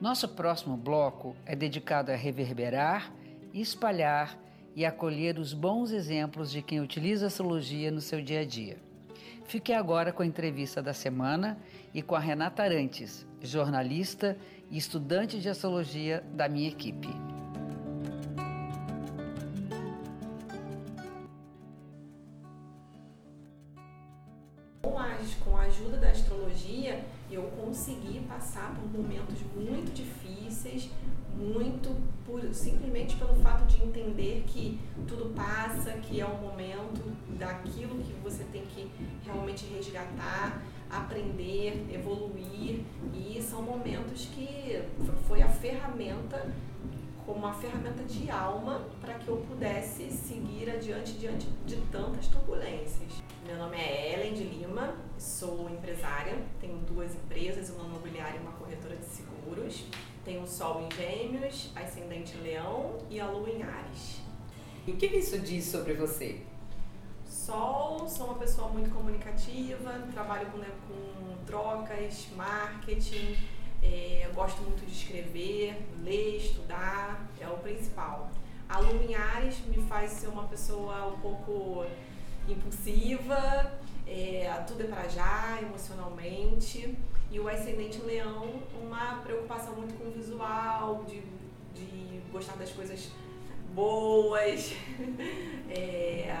Nosso próximo bloco é dedicado a reverberar, espalhar e acolher os bons exemplos de quem utiliza a astrologia no seu dia a dia. Fique agora com a entrevista da semana e com a Renata Arantes, jornalista e estudante de astrologia da minha equipe. Eu consegui passar por momentos muito difíceis, muito por, simplesmente pelo fato de entender que tudo passa, que é o momento daquilo que você tem que realmente resgatar, aprender, evoluir e são momentos que foi a ferramenta como uma ferramenta de alma para que eu pudesse seguir adiante diante de tantas turbulências. Meu nome é Ellen de Lima, sou empresária, tenho duas empresas, uma imobiliária e uma corretora de seguros. Tenho o Sol em Gêmeos, Ascendente Leão e a Lua em Ares. E o que isso diz sobre você? Sol, sou uma pessoa muito comunicativa, trabalho com, né, com trocas, marketing, é, gosto muito de escrever, ler, estudar, é o principal. A Lua em Ares me faz ser uma pessoa um pouco impulsiva, é, tudo é para já, emocionalmente. E o ascendente leão, uma preocupação muito com o visual, de, de gostar das coisas boas, é,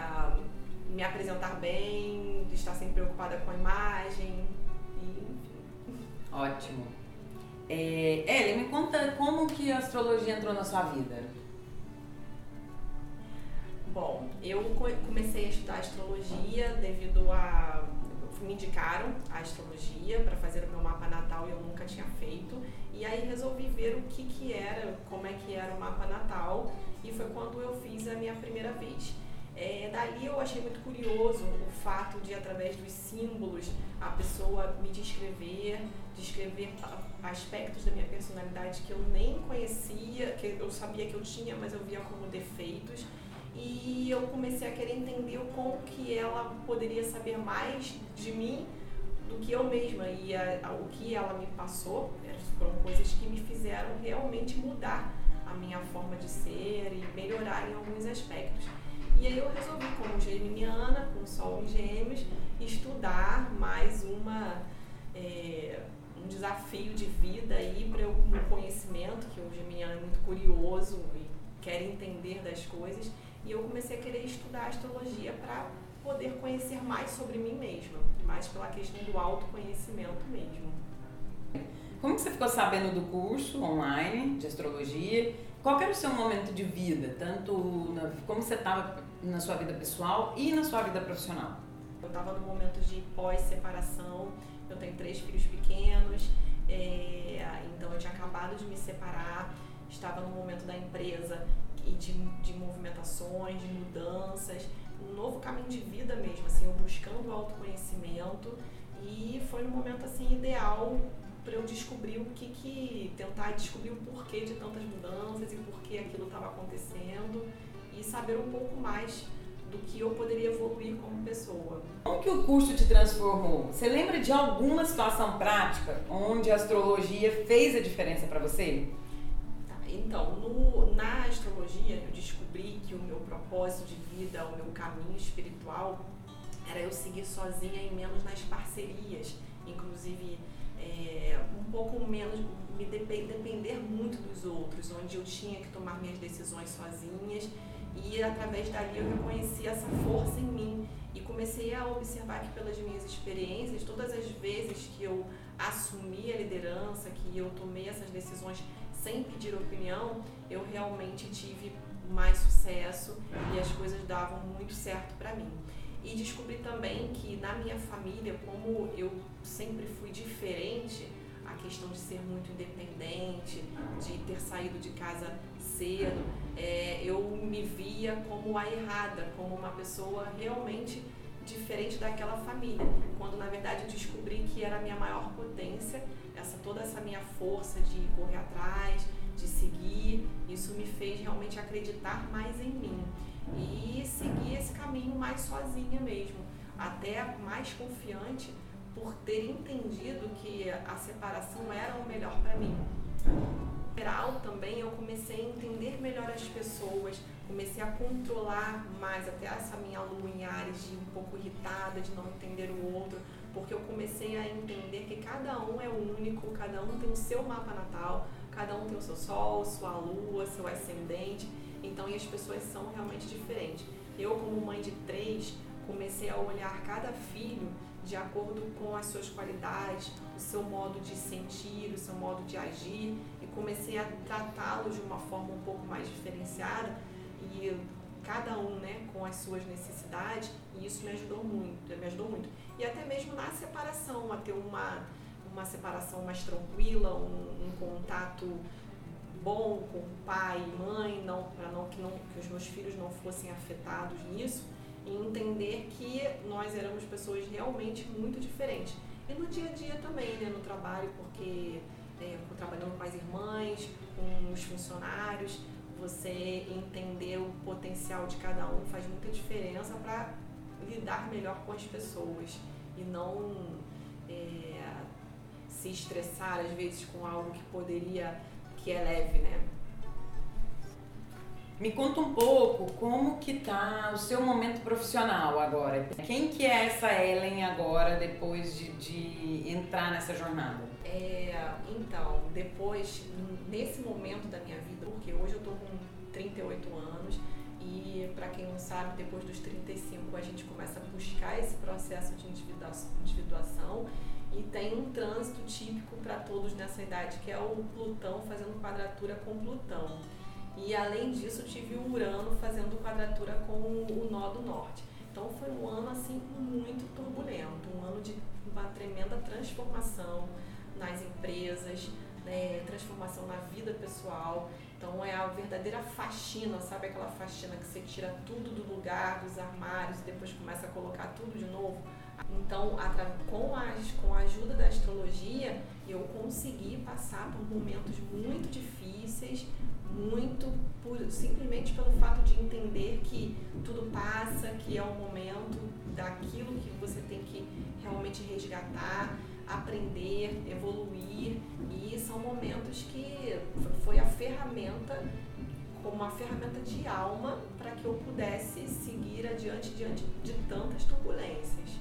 me apresentar bem, de estar sempre preocupada com a imagem. E... Ótimo. É, Ellen, me conta como que a astrologia entrou na sua vida. Eu comecei a estudar astrologia devido a me indicaram a astrologia para fazer o meu mapa natal e eu nunca tinha feito. E aí resolvi ver o que que era, como é que era o mapa natal e foi quando eu fiz a minha primeira vez. É, dali eu achei muito curioso o fato de, através dos símbolos, a pessoa me descrever, descrever aspectos da minha personalidade que eu nem conhecia, que eu sabia que eu tinha, mas eu via como defeitos. E eu comecei a querer entender como que ela poderia saber mais de mim do que eu mesma. E a, a, o que ela me passou foram coisas que me fizeram realmente mudar a minha forma de ser e melhorar em alguns aspectos. E aí eu resolvi, como geminiana, com Sol em Gêmeos, estudar mais uma, é, um desafio de vida aí para um conhecimento, que o geminiano é muito curioso e quer entender das coisas. E eu comecei a querer estudar astrologia para poder conhecer mais sobre mim mesma, mais pela questão do autoconhecimento mesmo. Como você ficou sabendo do curso online de astrologia? Qual era o seu momento de vida, tanto na, como você estava na sua vida pessoal e na sua vida profissional? Eu estava no momento de pós-separação, eu tenho três filhos pequenos, é, então eu tinha acabado de me separar, estava no momento da empresa e de, de movimentações, de mudanças, um novo caminho de vida mesmo, assim, eu buscando autoconhecimento e foi no momento assim ideal para eu descobrir o que que tentar descobrir o porquê de tantas mudanças e por que aquilo estava acontecendo e saber um pouco mais do que eu poderia evoluir como pessoa. Como que o curso te transformou? Você lembra de alguma situação prática onde a astrologia fez a diferença para você? Então, no, na astrologia eu descobri que o meu propósito de vida, o meu caminho espiritual era eu seguir sozinha e menos nas parcerias, inclusive é, um pouco menos me depender muito dos outros, onde eu tinha que tomar minhas decisões sozinhas. E através dali eu reconheci essa força em mim e comecei a observar que pelas minhas experiências, todas as vezes que eu assumi a liderança, que eu tomei essas decisões sem pedir opinião, eu realmente tive mais sucesso e as coisas davam muito certo para mim. E descobri também que na minha família, como eu sempre fui diferente, a questão de ser muito independente, de ter saído de casa cedo, é, eu me via como a errada, como uma pessoa realmente diferente daquela família. Quando na verdade eu descobri que era a minha maior potência, essa toda essa minha força de correr atrás, de seguir, isso me fez realmente acreditar mais em mim e seguir esse caminho mais sozinha mesmo, até mais confiante por ter entendido que a separação era o melhor para mim. Geral também eu comecei a entender melhor as pessoas, comecei a controlar mais até essa minha lua em Ares de um pouco irritada, de não entender o outro, porque eu comecei a entender que cada um é único, cada um tem o seu mapa natal, cada um tem o seu sol, sua lua, seu ascendente, então e as pessoas são realmente diferentes. Eu como mãe de três comecei a olhar cada filho de acordo com as suas qualidades, o seu modo de sentir, o seu modo de agir e comecei a tratá-los de uma forma um pouco mais diferenciada e cada um, né, com as suas necessidades e isso me ajudou muito, me ajudou muito. E até mesmo na separação, a ter uma uma separação mais tranquila, um, um contato bom com pai e mãe, não para não que não que os meus filhos não fossem afetados nisso e entender que nós éramos pessoas realmente muito diferentes. E no dia a dia também, né, no trabalho, porque é, trabalhando com as irmãs, com os funcionários, você entender o potencial de cada um faz muita diferença para lidar melhor com as pessoas e não é, se estressar às vezes com algo que poderia, que é leve, né? Me conta um pouco como que tá o seu momento profissional agora. Quem que é essa Ellen agora depois de, de entrar nessa jornada? É, então, depois, nesse momento da minha vida, porque hoje eu tô com 38 anos e para quem não sabe, depois dos 35 a gente começa a buscar esse processo de individuação e tem um trânsito típico para todos nessa idade, que é o Plutão fazendo quadratura com Plutão. E além disso, tive o Urano fazendo quadratura com o nó do norte. Então foi um ano assim muito turbulento, um ano de uma tremenda transformação nas empresas, né, transformação na vida pessoal. Então é a verdadeira faxina, sabe aquela faxina que você tira tudo do lugar, dos armários e depois começa a colocar tudo de novo? Então, com a, com a ajuda da astrologia, eu consegui passar por momentos muito difíceis, muito por, simplesmente pelo fato de entender que tudo passa, que é o momento daquilo que você tem que realmente resgatar, aprender, evoluir e são momentos que foi a ferramenta como uma ferramenta de alma para que eu pudesse seguir adiante diante de tantas turbulências.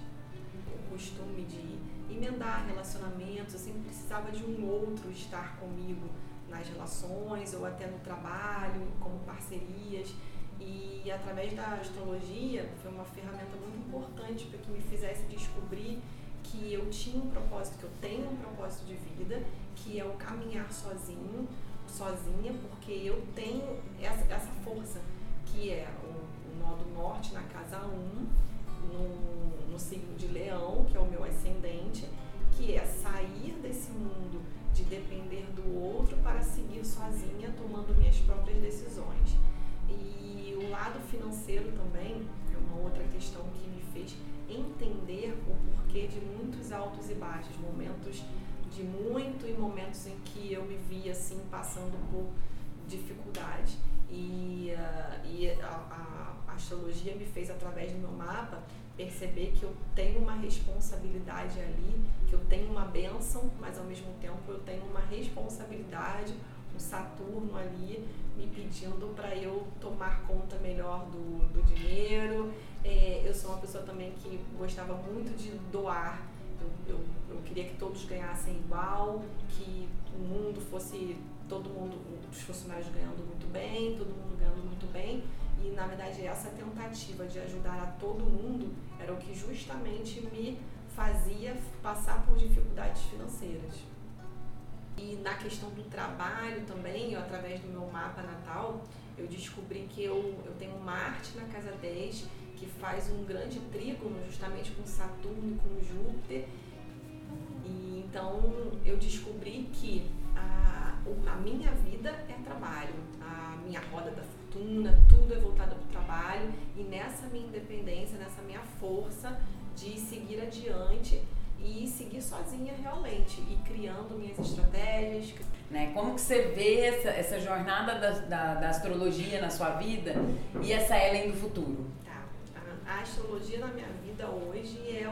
O costume de emendar relacionamentos, eu sempre precisava de um outro estar comigo nas relações ou até no trabalho, como parcerias. E através da astrologia foi uma ferramenta muito importante para que me fizesse descobrir que eu tinha um propósito, que eu tenho um propósito de vida, que é o caminhar sozinho, sozinha, porque eu tenho essa, essa força, que é o, o norte na casa 1, no, no signo de leão, que é o meu ascendente, que é sair desse mundo de depender do outro para seguir sozinha, tomando minhas próprias decisões. E o lado financeiro também é uma outra questão que me fez entender o porquê de muitos altos e baixos, momentos de muito e momentos em que eu me via assim passando por dificuldade. E, uh, e a, a, astrologia me fez através do meu mapa perceber que eu tenho uma responsabilidade ali, que eu tenho uma benção, mas ao mesmo tempo eu tenho uma responsabilidade, um Saturno ali me pedindo para eu tomar conta melhor do, do dinheiro. É, eu sou uma pessoa também que gostava muito de doar. Eu, eu queria que todos ganhassem igual, que o mundo fosse todo mundo, os funcionários ganhando muito bem, todo mundo ganhando muito bem. E na verdade essa tentativa de ajudar a todo mundo era o que justamente me fazia passar por dificuldades financeiras. E na questão do trabalho também, eu, através do meu mapa natal, eu descobri que eu, eu tenho Marte na casa 10, que faz um grande trígono justamente com Saturno e com Júpiter. E então eu descobri que a, a minha vida é trabalho, a minha roda da fortuna, tudo é voltado para o trabalho e nessa minha independência, nessa minha força de seguir adiante e seguir sozinha realmente e criando minhas estratégias. Né? Como que você vê essa, essa jornada da, da, da astrologia na sua vida e essa Ellen do futuro? Tá. Astrologia na minha vida hoje é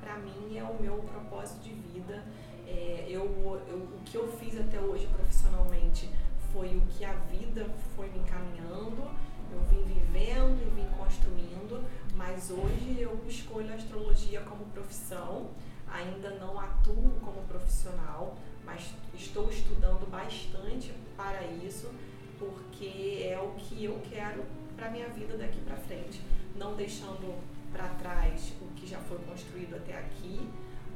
para mim é o meu propósito de vida. É, eu, eu, o que eu fiz até hoje profissionalmente foi o que a vida foi me encaminhando. Eu vim vivendo e vim construindo, mas hoje eu escolho a astrologia como profissão ainda não atuo como profissional, mas estou estudando bastante para isso, porque é o que eu quero para minha vida daqui para frente, não deixando para trás o que já foi construído até aqui,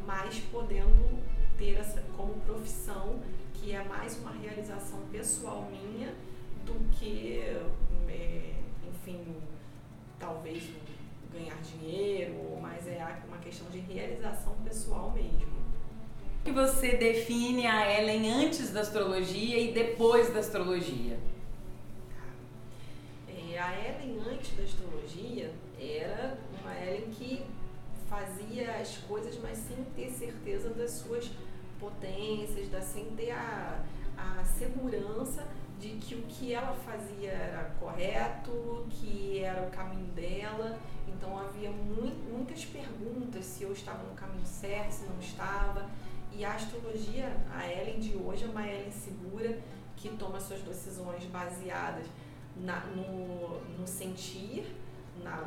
mas podendo ter essa como profissão que é mais uma realização pessoal minha do que, é, enfim, talvez ganhar dinheiro, mas é uma questão de realização pessoal mesmo. Que você define a Ellen antes da astrologia e depois da astrologia? A Ellen antes da astrologia era uma Ellen que fazia as coisas, mas sem ter certeza das suas potências, da, sem ter a, a segurança de que o que ela fazia era correto, que era o caminho dela então havia muito, muitas perguntas se eu estava no caminho certo, se não estava. E a astrologia, a Ellen de hoje é uma Ellen segura que toma suas decisões baseadas na, no, no sentir, na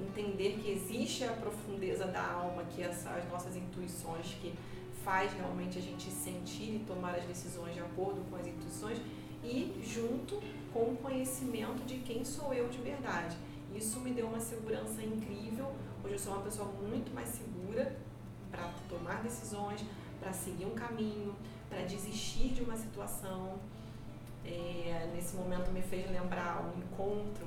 entender que existe a profundeza da alma, que essa, as nossas intuições que faz realmente a gente sentir e tomar as decisões de acordo com as intuições e junto com o conhecimento de quem sou eu de verdade. Isso me deu uma segurança incrível. Hoje eu sou uma pessoa muito mais segura para tomar decisões, para seguir um caminho, para desistir de uma situação. É, nesse momento me fez lembrar um encontro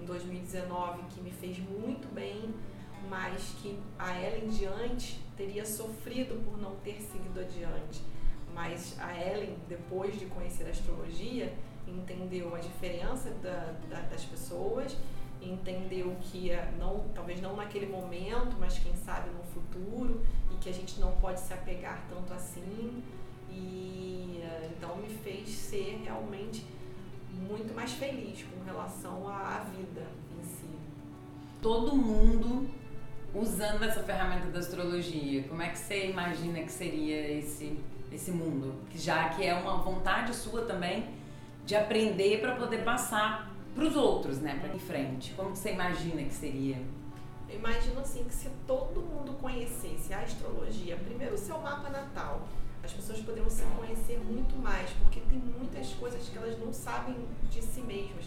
em 2019 que me fez muito bem, mas que a Ellen diante teria sofrido por não ter seguido adiante. Mas a Ellen, depois de conhecer a astrologia, entendeu a diferença da, da, das pessoas entendeu que é não, talvez não naquele momento, mas quem sabe no futuro, e que a gente não pode se apegar tanto assim. E eh, então me fez ser realmente muito mais feliz com relação à vida em si. Todo mundo usando essa ferramenta da astrologia, como é que você imagina que seria esse esse mundo? Que já que é uma vontade sua também de aprender para poder passar para os outros, né? Para em frente. Como você imagina que seria? Eu imagino assim que se todo mundo conhecesse a astrologia, primeiro o seu mapa natal, as pessoas poderiam se conhecer muito mais, porque tem muitas coisas que elas não sabem de si mesmas,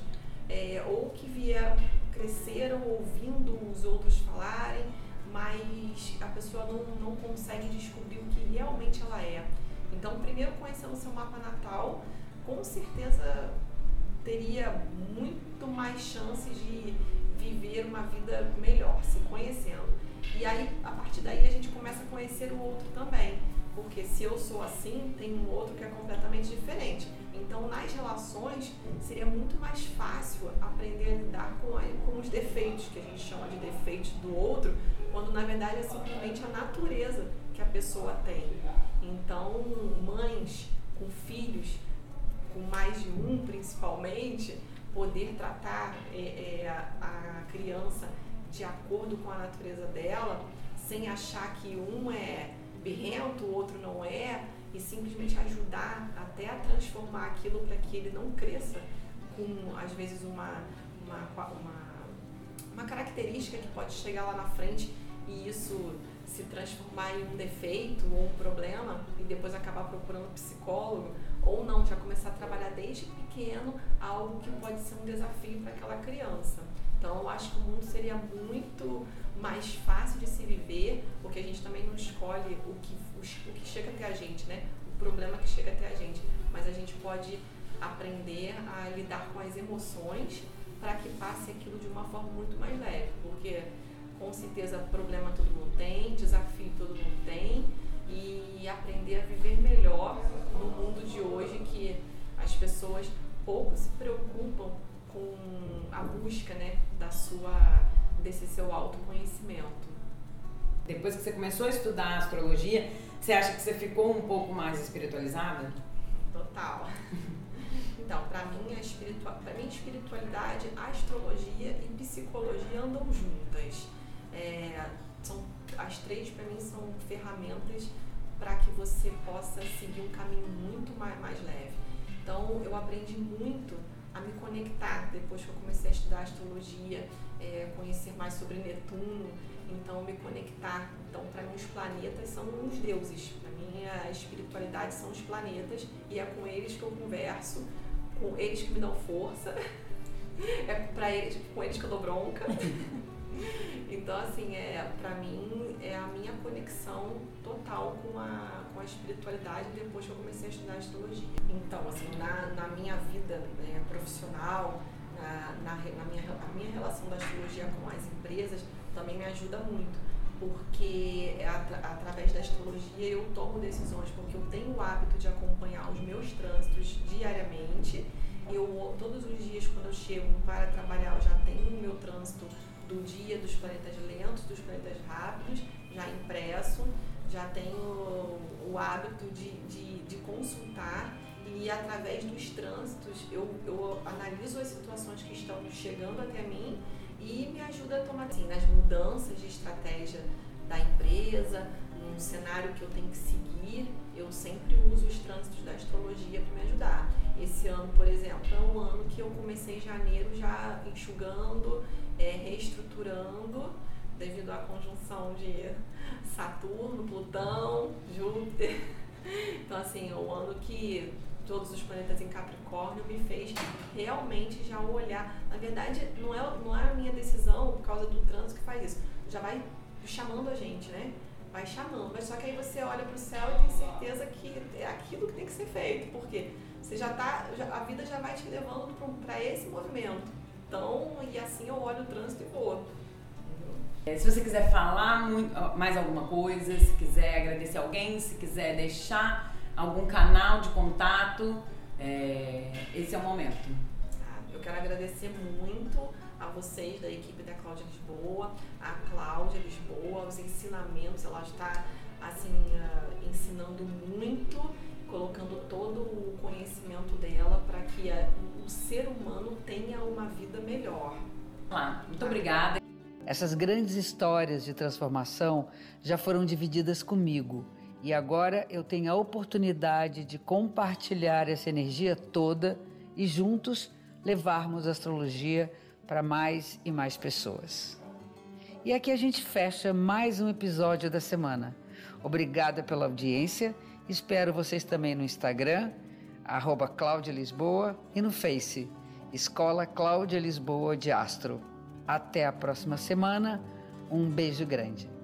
é, ou que vieram, cresceram ouvindo os outros falarem, mas a pessoa não, não consegue descobrir o que realmente ela é. Então, primeiro conhecendo o seu mapa natal, com certeza teria muito mais chances de viver uma vida melhor, se conhecendo. E aí, a partir daí, a gente começa a conhecer o outro também. Porque se eu sou assim, tem um outro que é completamente diferente. Então, nas relações, seria muito mais fácil aprender a lidar com, a, com os defeitos, que a gente chama de defeitos do outro, quando na verdade é simplesmente a natureza que a pessoa tem. Então, mães com filhos com mais de um principalmente, poder tratar é, é, a, a criança de acordo com a natureza dela, sem achar que um é birrento, o outro não é, e simplesmente ajudar até a transformar aquilo para que ele não cresça com, às vezes, uma, uma, uma, uma característica que pode chegar lá na frente e isso se transformar em um defeito ou um problema e depois acabar procurando psicólogo ou não, já começar a trabalhar desde pequeno algo que pode ser um desafio para aquela criança. Então, eu acho que o mundo seria muito mais fácil de se viver, porque a gente também não escolhe o que, o, que chega até a gente, né? O problema que chega até a gente. Mas a gente pode aprender a lidar com as emoções para que passe aquilo de uma forma muito mais leve, porque com certeza problema todo mundo tem, desafio todo mundo tem, e aprender a viver melhor no mundo de hoje que as pessoas pouco se preocupam com a busca né, da sua, desse seu autoconhecimento. Depois que você começou a estudar astrologia, você acha que você ficou um pouco mais espiritualizada? Total. Então, para mim, a espiritua pra mim, espiritualidade, astrologia e psicologia andam juntas. É, são, as três, para mim, são ferramentas para que você possa seguir um caminho muito mais, mais leve. Então, eu aprendi muito a me conectar depois que eu comecei a estudar astrologia, é, conhecer mais sobre Netuno, então me conectar. Então, para mim, os planetas são os deuses. Para mim, a espiritualidade são os planetas e é com eles que eu converso com eles que me dão força, é para eles, com eles que eu dou bronca. Então, assim, é, para mim, é a minha conexão total com a, com a espiritualidade depois que eu comecei a estudar astrologia. Então, assim, na, na minha vida né, profissional, na, na, na, minha, a minha relação da astrologia com as empresas também me ajuda muito, porque é atra, através da astrologia eu tomo decisões, porque eu tenho o hábito de acompanhar os meus trânsitos diariamente. Eu, todos os dias, quando eu chego para trabalhar, eu já tenho o meu trânsito do dia dos planetas lentos, dos planetas rápidos, já impresso, já tenho o hábito de, de, de consultar e através dos trânsitos eu, eu analiso as situações que estão chegando até mim e me ajuda a tomar assim, nas mudanças de estratégia da empresa, num cenário que eu tenho que seguir, eu sempre uso os trânsitos da astrologia para me ajudar. Esse ano, por exemplo, é um ano que eu comecei em janeiro já enxugando, é, reestruturando, devido à conjunção de Saturno, Plutão, Júpiter. Então, assim, é um ano que todos os planetas em Capricórnio me fez realmente já olhar. Na verdade, não é, não é a minha decisão por causa do trânsito que faz isso. Já vai chamando a gente, né? Vai chamando. Mas só que aí você olha para o céu e tem certeza que é aquilo que tem que ser feito. Porque você já tá, a vida já vai te levando para esse movimento. Então, e assim eu olho o trânsito e vou. É, se você quiser falar mais alguma coisa, se quiser agradecer alguém, se quiser deixar algum canal de contato, é, esse é o momento. Ah, eu quero agradecer muito a vocês da equipe da Cláudia Lisboa, a Cláudia Lisboa, os ensinamentos, ela está assim uh, ensinando muito, colocando todo o conhecimento dela para que o ser humano tenha uma vida melhor. Lá, muito obrigada. Essas grandes histórias de transformação já foram divididas comigo e agora eu tenho a oportunidade de compartilhar essa energia toda e juntos levarmos a astrologia para mais e mais pessoas. E aqui a gente fecha mais um episódio da semana. Obrigada pela audiência. Espero vocês também no Instagram, arroba Cláudia Lisboa, e no Face, Escola Cláudia Lisboa de Astro. Até a próxima semana. Um beijo grande.